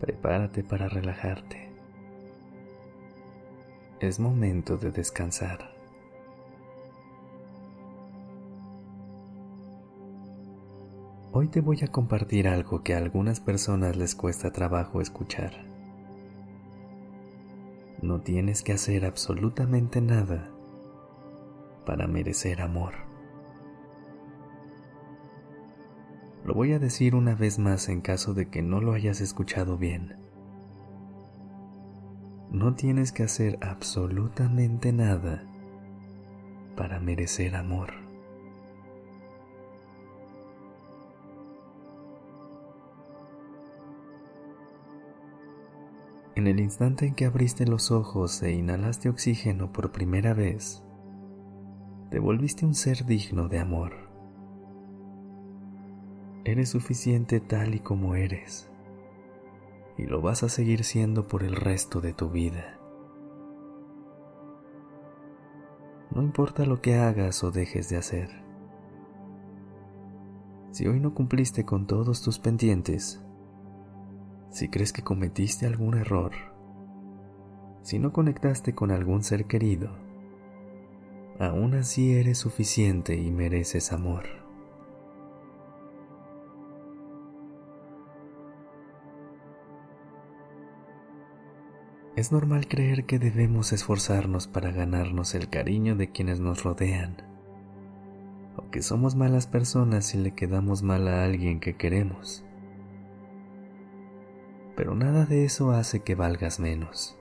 Prepárate para relajarte. Es momento de descansar. Hoy te voy a compartir algo que a algunas personas les cuesta trabajo escuchar. No tienes que hacer absolutamente nada para merecer amor. Lo voy a decir una vez más en caso de que no lo hayas escuchado bien. No tienes que hacer absolutamente nada para merecer amor. En el instante en que abriste los ojos e inhalaste oxígeno por primera vez, te volviste un ser digno de amor. Eres suficiente tal y como eres y lo vas a seguir siendo por el resto de tu vida. No importa lo que hagas o dejes de hacer. Si hoy no cumpliste con todos tus pendientes, si crees que cometiste algún error, si no conectaste con algún ser querido, aún así eres suficiente y mereces amor. Es normal creer que debemos esforzarnos para ganarnos el cariño de quienes nos rodean, o que somos malas personas si le quedamos mal a alguien que queremos. Pero nada de eso hace que valgas menos.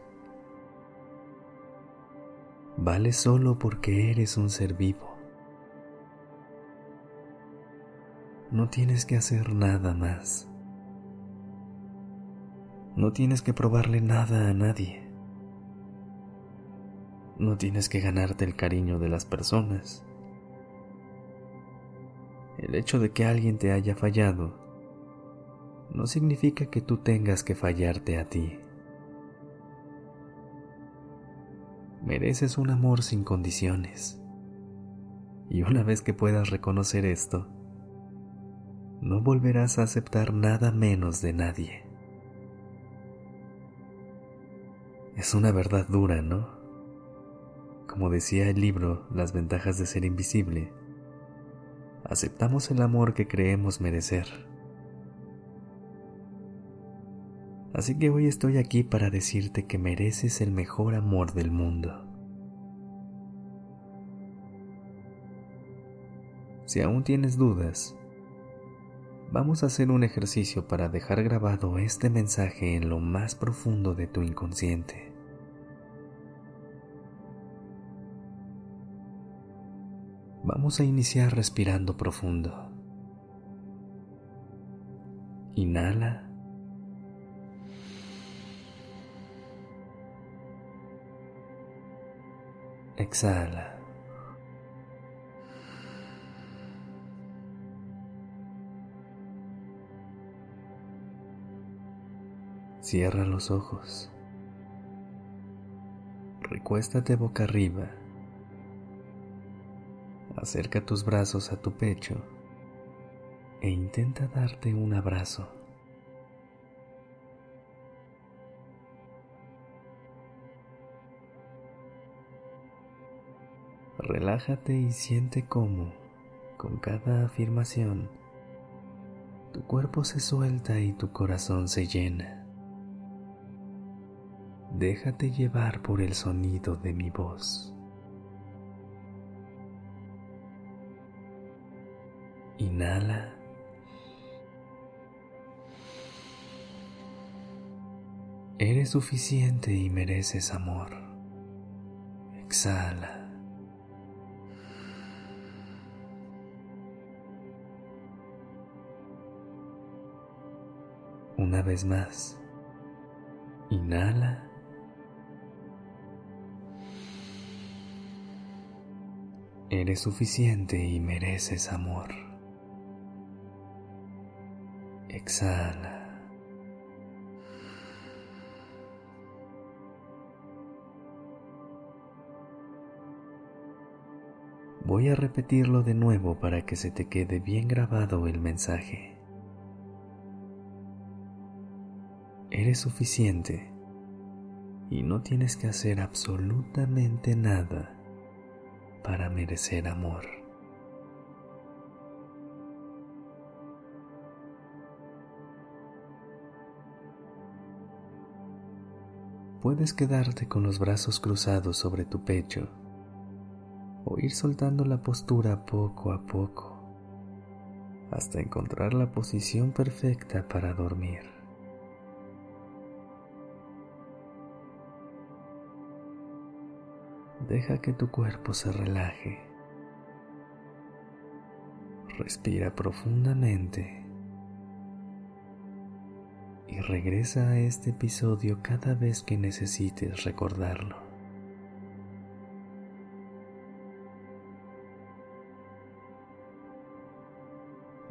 Vales solo porque eres un ser vivo. No tienes que hacer nada más. No tienes que probarle nada a nadie. No tienes que ganarte el cariño de las personas. El hecho de que alguien te haya fallado no significa que tú tengas que fallarte a ti. Mereces un amor sin condiciones. Y una vez que puedas reconocer esto, no volverás a aceptar nada menos de nadie. Es una verdad dura, ¿no? Como decía el libro Las ventajas de ser invisible, aceptamos el amor que creemos merecer. Así que hoy estoy aquí para decirte que mereces el mejor amor del mundo. Si aún tienes dudas, vamos a hacer un ejercicio para dejar grabado este mensaje en lo más profundo de tu inconsciente. Vamos a iniciar respirando profundo. Inhala. Exhala. Cierra los ojos. Recuéstate boca arriba Acerca tus brazos a tu pecho e intenta darte un abrazo. Relájate y siente cómo, con cada afirmación, tu cuerpo se suelta y tu corazón se llena. Déjate llevar por el sonido de mi voz. Inhala. Eres suficiente y mereces amor. Exhala. Una vez más. Inhala. Eres suficiente y mereces amor. Exhala. Voy a repetirlo de nuevo para que se te quede bien grabado el mensaje. Eres suficiente y no tienes que hacer absolutamente nada para merecer amor. Puedes quedarte con los brazos cruzados sobre tu pecho o ir soltando la postura poco a poco hasta encontrar la posición perfecta para dormir. Deja que tu cuerpo se relaje. Respira profundamente y regresa a este episodio cada vez que necesites recordarlo.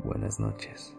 Buenas noches.